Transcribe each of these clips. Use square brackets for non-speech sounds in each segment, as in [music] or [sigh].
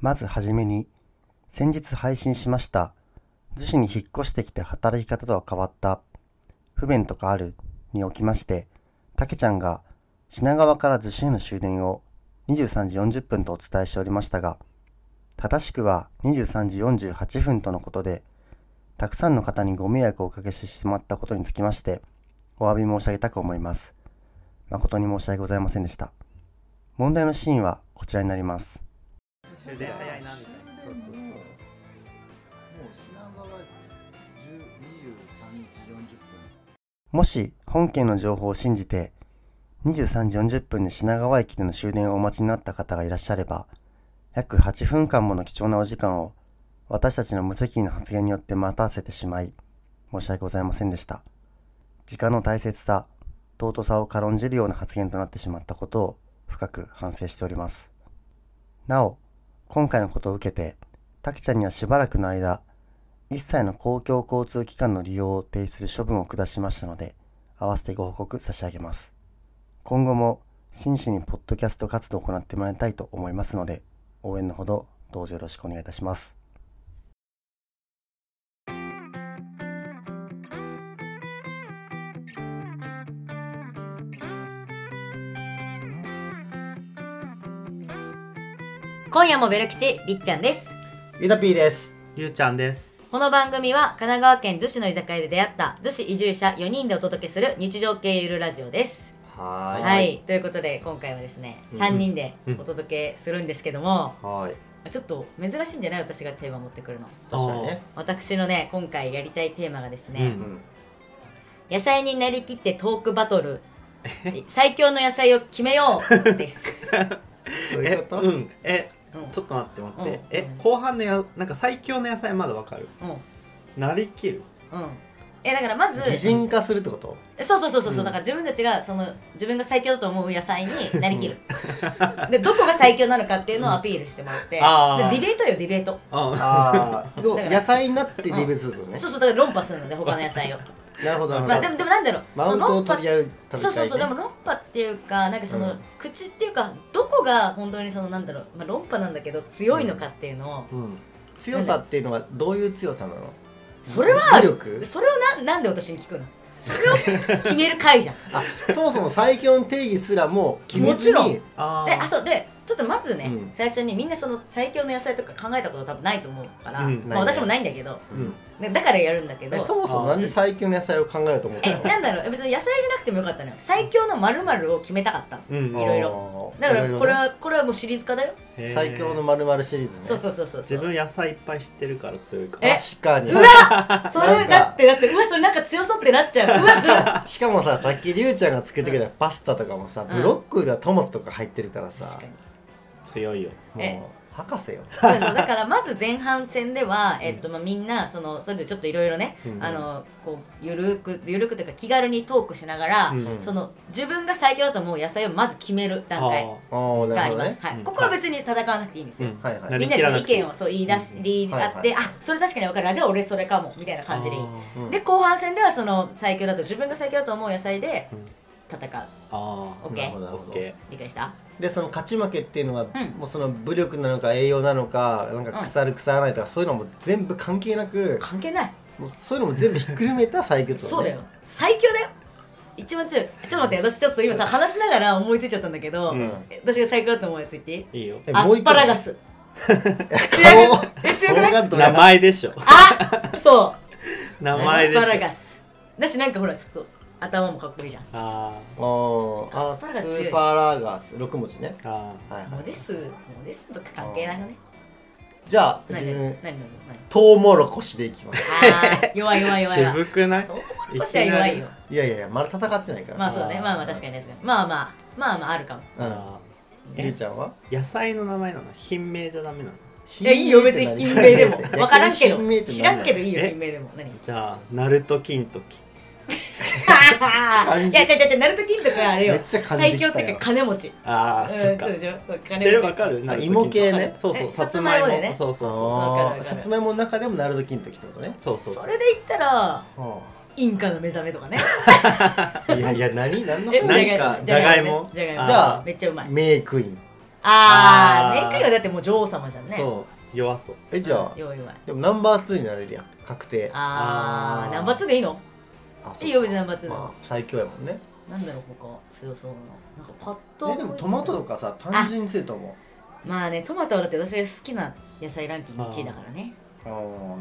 まずはじめに、先日配信しました、逗子に引っ越してきて働き方とは変わった、不便とかあるにおきまして、たけちゃんが品川から逗子への終電を23時40分とお伝えしておりましたが、正しくは23時48分とのことで、たくさんの方にご迷惑をおかけしてしまったことにつきまして、お詫び申し上げたく思います。誠に申し訳ございませんでした。問題のシーンはこちらになります。終電早いなみたいなそうそうそう。もう品川10 23時40分もし本件の情報を信じて23時40分に品川駅での終電をお待ちになった方がいらっしゃれば約8分間もの貴重なお時間を私たちの無責任な発言によって待たせてしまい申し訳ございませんでした。時間の大切さ尊さを軽んじるような発言となってしまったことを深く反省しております。なお今回のことを受けてたけちゃんにはしばらくの間一切の公共交通機関の利用を停止する処分を下しましたので、合わせてご報告差し上げます。今後も真摯にポッドキャスト活動を行ってもらいたいと思いますので、応援のほどどうぞよろしくお願いいたします。今夜もベル吉りっちゃんです。ゆたぴーです。ゆうちゃんです。この番組は神奈川県逗子の居酒屋で出会った逗子移住者4人でお届けする日常系ゆるラジオです。はーい。はい、ということで今回はですね、うん3人でお届けするんですけども、はい。ちょっと珍しいんじゃない？私がテーマ持ってくるの。確かにね。私のね今回やりたいテーマがですね、うんうん。野菜になりきってトークバトル。最強の野菜を決めようです、え [laughs] どういうこと？うん。えうんちょっと待って待って、うん。え後半のやなんか最強の野菜まだわかる？うん。なりきる？うん。えだからまず擬人化するってこと？そうそうそうそう、う。ん。だから自分たちがその自分が最強だと思う野菜になりきる。でどこが最強なのかっていうのをアピールしてもらって、あー。でディベートよディベート。ああ [laughs] 野菜になってリベートするってことねそうそうだから論破するので他の野菜をなるほどなるほど。まあでもでもなんだろうマウントを取り合うそうそうそうでも論破っていうかなんかその、うん。口っていうかどこが本当にそのなんだろう、まあ、論破なんだけど強いのかっていうのを、うん。強さっていうのはどういう強さなの？それはそれをななんで私に聞くの？それを決める回じゃん。[laughs] あそもそも最強の定義すらも決めずもちろん。にあであそうでちょっとまずね、うん。最初にみんなその最強の野菜とか考えたこと多分ないと思うから、うんまあ、私もないんだけど、うん。ねだからやるんだけど。えそもそもなんで最強の野菜を考えようと思ったの？えなんだろう。別に野菜じゃなくてもよかったのよ。最強の〇〇を決めたかったの。うん。いろいろ。だからこれはこれはもうシリーズ化だよ、最強のまるまるシリーズね。そうそうそうそう自分野菜いっぱい知ってるから強いかえ確かに。うわそれなんか。だってだってうわそれなんか強そうってなっちゃう。[laughs] しかもささっきりゅうちゃんが作ってくれたパスタとかもさ、うん。ブロッコリーがトマトとか入ってるからさ。確かに。強いよ。えもう博士よ。そうそう。だからまず前半戦では、えっとまあ、みんなそのそれでちょっといろいろね、うん。あのこうゆるくゆるくというか気軽にトークしながら、うん。その自分が最強だと思う野菜をまず決める段階があります、ねはい。うん。ここは別に戦わなくていいんですよ、うんはい。はい。みんなで意見をそう言い出し、うん。言い。合って、はい。はい。あそれ確かに分かる。じゃあ俺それかもみたいな感じでいい、うん。で後半戦ではその最強だと自分が最強だと思う野菜でうん戦う。あオッケーなるほどなるほど理解した？でその勝ち負けっていうのは、ん。もうその武力なのか栄養なのかなんか腐る腐らないとか、そういうのも全部関係なく関係ない。もうそういうのも全部ひっくるめた最強ってことね。そうだよ。最強だよ。一番強い。ちょっと待って私ちょっと今さ話しながら思いついちゃったんだけど、うん。え私が最強だと思うやつ言っていい？ーいいよ。えアスもう一個パラガス。顔？え強くない？名前でしょ。あそう。名前でしょ。アスパラガス。だしなんかほらちょっと頭もかっこいいじゃん。ああー。あアスーパラガス6文字ね。ー。あはいはい。文字数文字数とか関係ないのね。じゃあ何自分トウモロコシでいきます。あー弱い弱いー弱い。わ渋くない？トウモロコシは弱いよ。いやいやいやまだ戦ってないから。まあそうね。まあまあ確かに確かに。まあまあまあまああるかも。うん。ありゅうちゃんは？ー野菜の名前なの？品名じゃダメなの？いやいいよ。別に品名でも。[laughs] 分からんけど。知らんけどいいよえ品名でも。何？じゃあナルト金時 [laughs] いや、じゃじゃじゃ、ナルト金とかあれよ。めっ。ちゃ最強っていうか金持ち。ああ、うんそうでしょ？知ってる？わかる？あ芋系ね？そうそうえさつまいもね。そうそう。さつまいもの中でもナルト金時ってことね。うそうそう。それで言ったら、インカの目覚めとかね。[laughs] いやいや何？何の？えなんか？じゃがいもじゃがいも？あめっちゃうまい。メイクインあーあー。メイクインはだってもう女王様じゃんね。そう。弱そう。えじゃあでもナンバー2になれるやん。確定。ああーーナンバー2でいいの？いいよ別にナンバー2でもまあ最強やもんね。なんだろう他強そうな。のなんかパッとえでもトマトとかさ単純に強いと思う。まあねトマトはだって私が好きな野菜ランキング1位だからね。ああ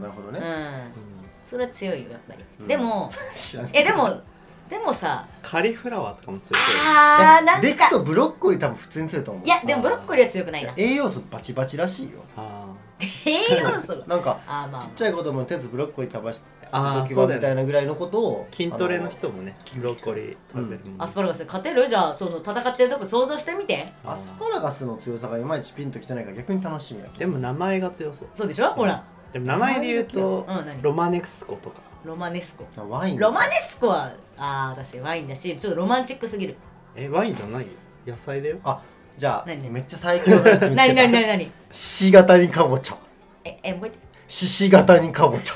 なるほどね、うん。それは強いよやっぱり、うん。でもえでもでもさカリフラワーとかも強そう。あーなんでくかとブロッコリー多分普通に強いと思う。いやでもブロッコリーは強くないな。栄養素バチバチらしいよ。あ [laughs] 栄養素？がなんかあーまあ。ちっちゃい子供に手ずブロッコリー食べすあー時そうだよね。はみたいなぐらいのことをー筋トレの人もねブロッコリー食べるもん。アスパラガス勝てる？じゃあその戦ってるとこ想像してみて。アスパラガスの強さがいまいちピンときてないから逆に楽しみやけど。でも名前が強そう。そうでしょ？ほら。でも名前で言うとうん何？ロマネスコとか。ロマネスコ。ワイン。ロマネスコはあー確かにワインだしちょっとロマンチックすぎる。えワインじゃないよ。野菜だよ。あじゃあめっちゃ最強のやつ見つけた。何？何？何？何？獅子型にかぼちゃ。ええ覚えて獅子型にかぼちゃ。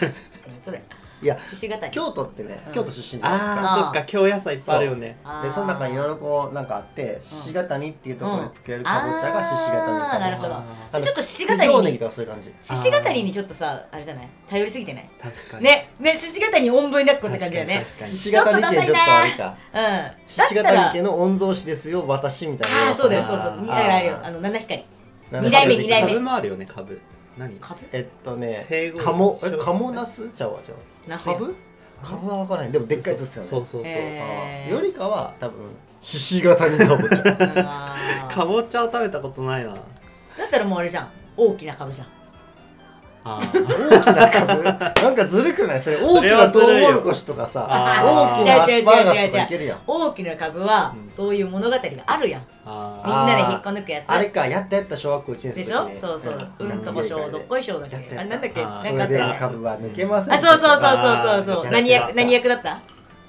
何 [laughs] それ。いや獅子型に京都ってね、うん。京都出身じゃないですか。そっか京野菜いっぱいあるよね。でその中にいろいろこうなんかあって獅子型にっていうところで作れるかぼちゃが獅子型にあーな。るほど。ちょっと獅子九型に条ネギとかそういう感じ。獅子型にちょっとさあれじゃない？頼りすぎてない？確かに。ねね獅子型におんぶに抱っこって感じだよね。確かに。獅子型に系ちょっとあれかうん。獅子型だったらに系の御曹司ですよ私みたいなああそうだよそうそう。だからあれよ。あの七光二代目二代目。株もあるよね株何？株？えっとねカモえカモナスちゃうわちゃう？ナスや。株？株は分からない。でもでっかいやつですよね。そうそうそう。よりかは多分獅子型にかぼちゃかぼちゃを食べたことないな。だったらもうあれじゃん。大きな株じゃんあ大きな株？なんかずるくない？それ大きなトウモロコシとかさ。大きなアスパラガスとかいけるやん。大きな株はうんそういう物語があるやん。あみんなで引っこ抜くやつ。あれかやったやった小学校1年生でしょ？そうそう。うん。うんとこしょうどっこいしょうだっけあれなんだっけ？あー。それでなんかあったよね株は抜けませんあそうそうそうそうそうそう。何役何役だった？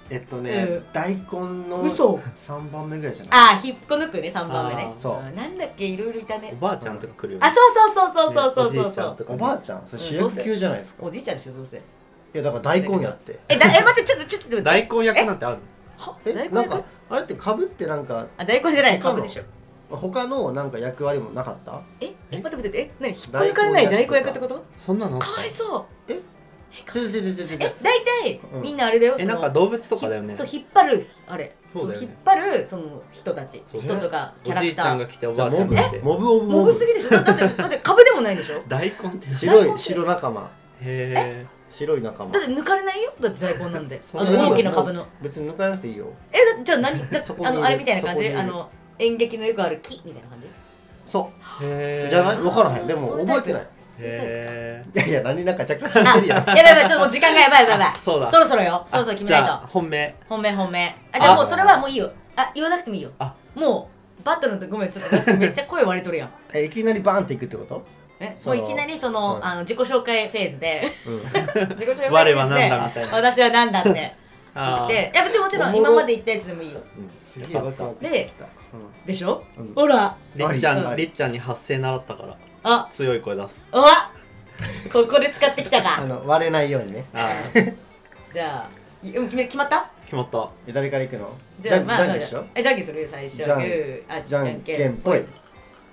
えっとねうん。大根の嘘。3番目ぐらいじゃない？ああ引っこ抜くね3番目ね。あーそう。ん。なんだっけいろいろいたね。おばあちゃんとか来るよね。あそうそうそうそうそう。そうねおじいちそうおばあちゃん？それ主役級じゃないですか？おじいちゃんでしょどうせ。いやだから大根やって。えだえ待ってちょっとちょっと待って。[laughs] 大根役なんてあるはえ大根役なんかあれって株ってなんかあ大根じゃない株でしょ。他のなんか役割もなかった？ええ待って待ってえ何？引っこ抜か。れない大根役ってこと？そんなのあった？かわいそう。ちょちょちょちょちょちょ。え [laughs] 大体うん。みんなあれだよ。えそのなんか動物とかだよね。そう引っ張るあれ。そうだよね。引っ張るその人たち。そう人とかキャおじいちラクターゃんが来ておじゃあモブばあちゃんが来て。モブオブモモブブすぎでしょ？だだってだって株でもないでしょ？大根って。白い白仲間。へ白い仲間。だって抜かれないよ？だって大根なんで [laughs] あの大きな株の。別に抜かなくていいよ。えだじゃあ何？だそこにいる。あのあれみたいな感じ？そこにいる。あの演劇のよくある木みたいな感じ？そえうじゃない？分からへん。でもそういうタイプ。覚えてないそういうタイプへいやいや何なんか若干聞いてるやん。あやばいやばいちょっともう時間がやばいやばいやばい。[laughs] そうだ。そろそろよ。そろそろ決めないと。本命。本命本命。あじゃあもうそれはもういいよ。あ言わなくてもいいよ。あ。もうバトルの時ごめんちょっと私めっちゃ声割れとるやん。[laughs] えいきなりバーンっていくってこと？えもういきなりその,、うん。あの自己紹介フェーズで。うん。[laughs] 自己紹介フェーズで。我は何だみたいな。私は何だって。言あって。いや別にもちろん今まで言ったやつでもいいよ。すげえワクワクしてきた。でしょ、うん。ほら。りっちゃうんんりっちゃんに発声習ったからあ。強い声出す。うわ。ここで使ってきたあかの割れないようにね。あ [laughs] じゃあいうん決め決まった？決まった。え誰から行くの？じゃあじゃんまあまあじゃんでしょ？えじゃんけんする？よ最初。じゃんグー。あじゃんけん。ぽい。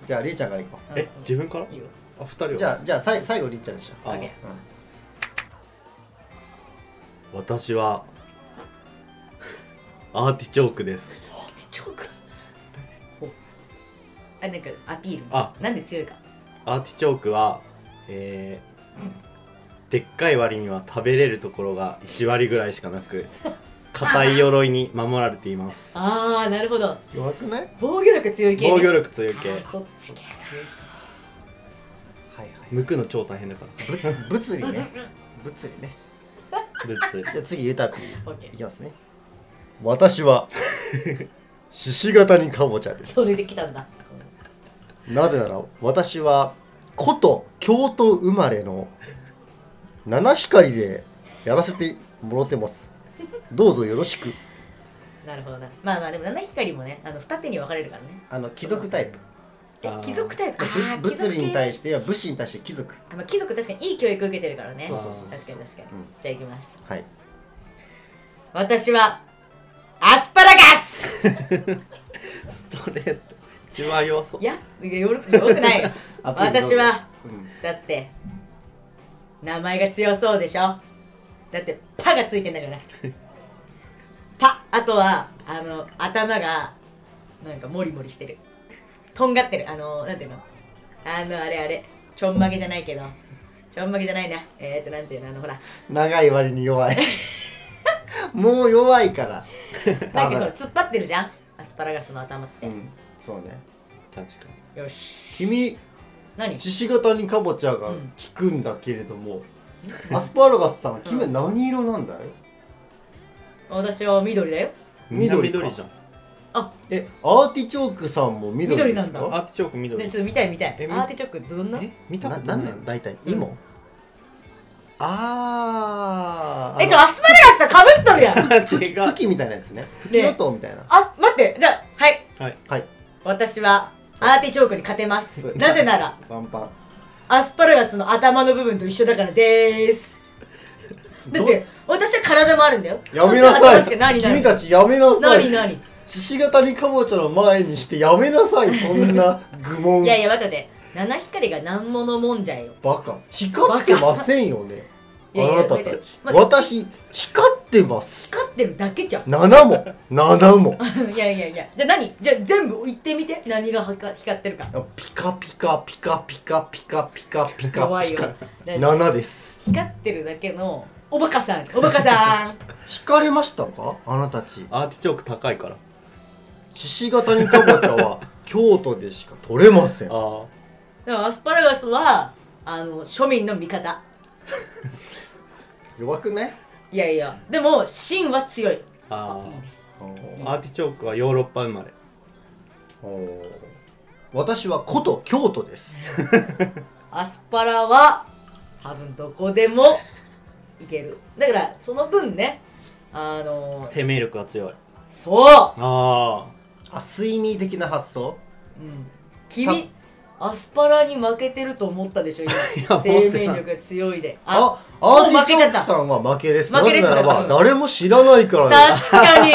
じゃありーちゃんから行こう。んえ自分から？いいよ。あ二人は？うじゃあじゃあさい最後りーちゃんでしょ。あオッケー。私はアーティチョークです。チョーク？ほ。あなんかアピール。あ。なんで強いかアーティチョークはえー、でっかい割には食べれるところが1割ぐらいしかなく硬い鎧に守られています。[laughs] ああなるほど。弱くない？防御力強い系、ね、防御力強い系。そっち系はいはい。剥くの超大変だから。ぶ [laughs] 物理ね。物理ね。物じゃあ次ゆたぴオッケーいきますね。私は [laughs] 獅子型にかぼちゃです。それできたんだなぜなら私は古都京都生まれの七光でやらせてもらってます。どうぞよろしく。なるほどな。まあまあでも七光もねあの二手に分かれるからね。あの貴族タイプ。え貴族タイプ？あ物理に対ししていや武士に対して貴族。てあ、まあ、貴族確かにいい教育受けてるからね。そうそうそう確かに確かに、うん。じゃあいきます。はい。私はアスパラガス。[laughs] ストレート一番弱そう。いやよよくない [laughs] 私はうん。だって名前が強そうでしょ？だってパがついてんだから。[laughs] パあとはあの頭がなんかモリモリしてる。とんがってる。あのなんていうの？あのあれあれ。ちょんまげじゃないけど。ちょんまげじゃないな。えー、っとなんていうの？あのほら。長い割に弱い。[laughs] もう弱いから。なんかほら突っ張ってるじゃん？アスパラガスの頭って、うんそうね。確かに。よし。君何？獅子型にかぼちゃがうん。効くんだけれども、アスパラガスさん君は何色なんだい、私は緑だよ。緑か。緑じゃん。えアーティチョークさんも緑ですか？緑なんだ。アーティチョーク緑。ねちょっと見たい見たい。アーティチョークどんな？え見たなことない。なんなん？大体うん。芋、あー。えちょアスパラガスさかぶっとるやん。[laughs] 違う。茎みたいなやつね。茎のとうみたいな、あ待って。じゃあはい。はい。はい私はアーティチョークに勝てます。なぜならパンパン。アスパラガスの頭の部分と一緒だからでーすだって私は体もあるんだよ。やめなさい。君たちやめなさい。何？何？獅子型にかぼちゃの前にしてやめなさい。そんな愚問。いやいや待って七光が何者もんじゃよ。バカ。光ってませんよね。あなたたち。私光ってます。光ってるだけじゃん。7も。7も。[laughs] いやいやいや。じゃあ何？じゃあ全部言ってみて。何がはか光ってるか。ピカピカピカピカピカピカピカ怖いよ。ピカ何7です。光ってるだけのおバカさん。おバカさん。[laughs] 光れましたか？あなたたち。アーティチョーク高いから。獅子型にかぼちゃは [laughs] 京都でしか取れません。あ。だからアスパラガスはあの庶民の味方。弱くない？いやいや。でも芯は強い。あいいねあアーティチョークはヨーロッパ生まれ。私は古都京都です。[laughs] アスパラは多分どこでもいける。だからその分ねあの生命力が強い。そう、ああ睡眠的な発想？うん、君アスパラに負けてると思ったでしょ今。[laughs] や生命力が強いで。ああアーティチョークさんは負けです。負けです。なぜならばうん誰も知らないからです確かに。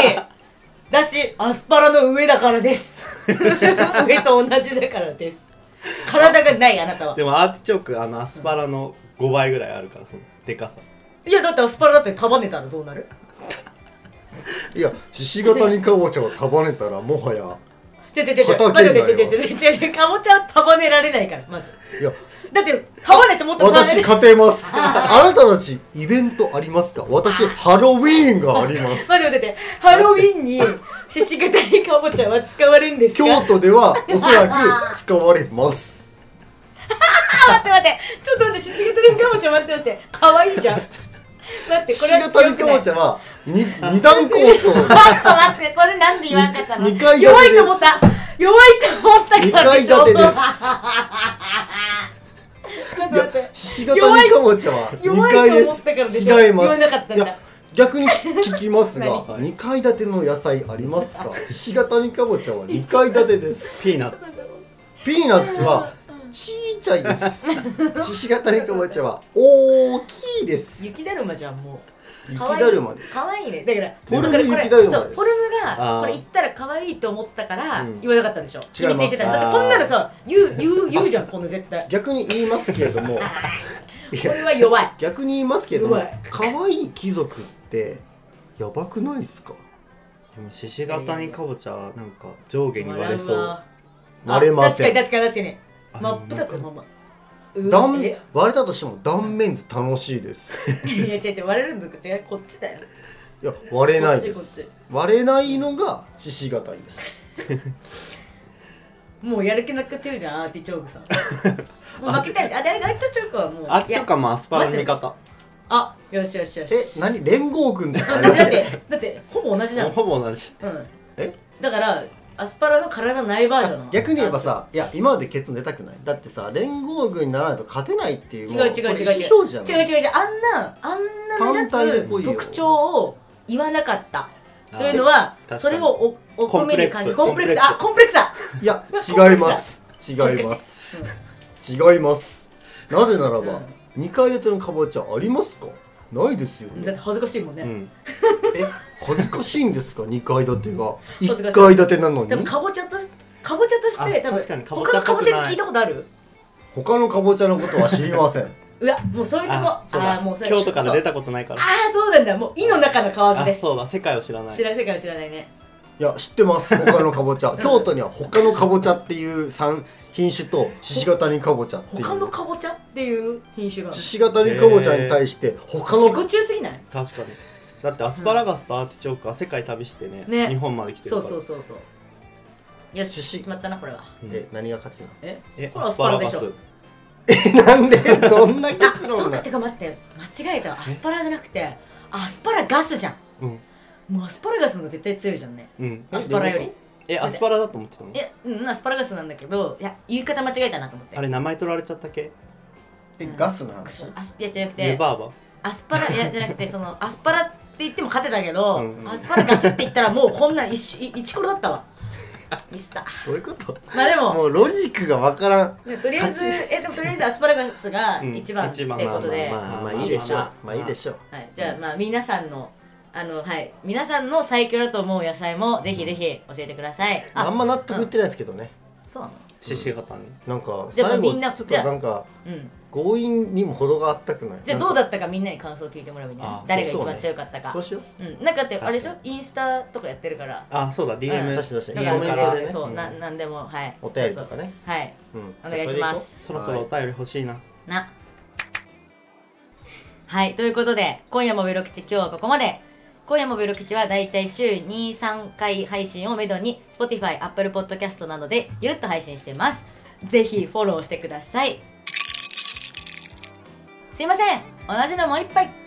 [laughs] だしアスパラの上だからです。[laughs] 上と同じだからです。体がないあなたは。あでもアーティチョークあのアスパラの5倍ぐらいあるからそのでかさ。いやだってアスパラだって束ねたらどうなる？いや獅子型にかぼちゃを束ねたらもはやちょちょちょちょ畑になり待って待ってちょちょちょちょかぼちゃは束ねられないからまず。いや。だって束ねてもっと私勝てますあなたたちイベントありますか？私ハロウィーンがあります。[laughs] 待って待って。ハロウィンに獅子型にかぼちゃは使われるんですか？京都ではおそらく使われます。あ [laughs] 待って待って。ちょっと待って獅子型にかぼちゃ待って待って。かわいいじゃん待ってこれは強くないかぼちゃはに二段構想。[laughs] ちょっと待ってそれなんで言わんかったの？に二階建て弱いと思った。弱いと思ったからでしょ二階建てです。ちょっといや待って。獅子型にかぼちゃは弱い2階と思ったからでしょ。です。違います。言わなかったんだ。いや逆に聞きますが [laughs] 何？2階建ての野菜ありますか？獅子型にかぼちゃは2階建てです。ピーナッツ。ピーナッツはちっちゃいです。獅子型にかぼちゃは大きいです。雪だるまじゃんもう。雪だるまです。可愛いね。だからフォルム雪だるまです。そうフォルムがこれ言ったら可愛いと思ったからうん。言わなかったんでしょ。秘密にしてたの。だってこんなのさ言う言う [laughs] 言うじゃんこんな絶対。逆に言いますけれども。[laughs] いこやれは弱い。逆に言いますけれども可愛い貴族ってやばくないですか？でも獅子型にかぼちゃはなんか上下に割れそう。わ割れません。あ確かに確かに確かに。あ真っ二つのまま。う断え？割れたとしても断面図楽しいです。いや違う違う割れるのと違うこっちだよ。いや割れないです。こっちこっ割れないのが獅子型です。ちもうやる気なくなってるじゃんアーティチョークさん。[laughs] もう負けたりしあでアーティチョークはもうアーティチョークはもうアスパラの味方あよしよしよし。え何？連合軍ですかだってだってだってほぼ同じじゃん。ほぼ同じ。うん。え？だからアスパラの体ないバージョン逆に言えばさいや今まで結論出たくない。だってさ連合軍にならないと勝てないっていう違う違う違う違う違う。違う違う。あんなあんな目立つ特徴を言わなかったというのはそれをおおコンプレックス込める感じコンプレックス。コンプレックス。あコンプレックスだ。いや違います。違います。違います。なぜならば、二階建てのかぼちゃありますか？ないですよだって恥ずかしいもんね、うん。え恥ずかしいんですか？二階建てが。ずかしい階建てなのに？でもかぼちゃとしかかぼちゃとしてあ多分確かにかぼちゃ他のかぼちゃっぽに聞いたことある？他のかぼちゃのことは知りません。[laughs] うわもうそういうとこ。あそうだ。あーもうそれ京都から出たことないから。ああそうなんだ。もう胃の中の蛙です。あそうだ。世界を知らない。知ら世界を知らないね。いや知ってます。他のかぼちゃ。京都には他のかぼちゃっていう産品種と獅子型にかぼちゃっていう。他のかぼちゃっていう品種が獅子型にかぼちゃに対して他の自己中すぎない？確かに。だってアスパラガスとアーティチョークは世界旅してねね。日本まで来てそうるから。そうそうそうよし獅子決まったなこれは。え何が勝ちなの？ええこれアスパラでしょなんで？[laughs] そんな結あそうか。論がてか待って。間違えたアスパラじゃなくてアスパラガスじゃん。うん。もうアスパラガスの絶対強いじゃんね。うん。アスパラよりえアスパラだと思ってたの？えうんアスパラガスなんだけどいや言い方間違えたなと思って。あれ名前取られちゃったっけ？えガスの話？アス。いやじゃなくて湯婆婆アスパラいやじゃなくてそのアスパラって言っても勝てたけど、うんうん。アスパラガスって言ったらもうこんなんイチコロだったわ。ミスったどういうこと？まあでももうロジックがわからん。でとりあえず勝えでもとりあえずアスパラガスがうん一番。ってことで、まあまあまあいいでしょうまあまあまあいいでしょうはい、じゃあまあ皆さんのあのはい。皆さんの最強だと思う野菜もぜひぜひ教えてください。あんま納得いってないですけどね。そうなの？獅子型になんかじゃあ最後みんなちょっとなんかうん。強引にも程があったくない？じゃあどうだったかみんなに感想を聞いてもらうみたいな。あ誰が一番そうね強かったか。そうしよう。うん。なんかってあれでしょ？確インスタとかやってるから。あそうだ。DM 確かに確かに。だからコメントでね。そう、うん。ななんでもはい。お便りとかね。はい。うん。お願いします。そろそろお便り欲しいな。な。はい。ということで今夜もベロ吉今日はここまで今夜もブロ吉はだいたい週23回配信をめどに Spotify、Apple Podcast などでゆるっと配信してます。ぜひフォローしてください。すいません。同じのもう一杯。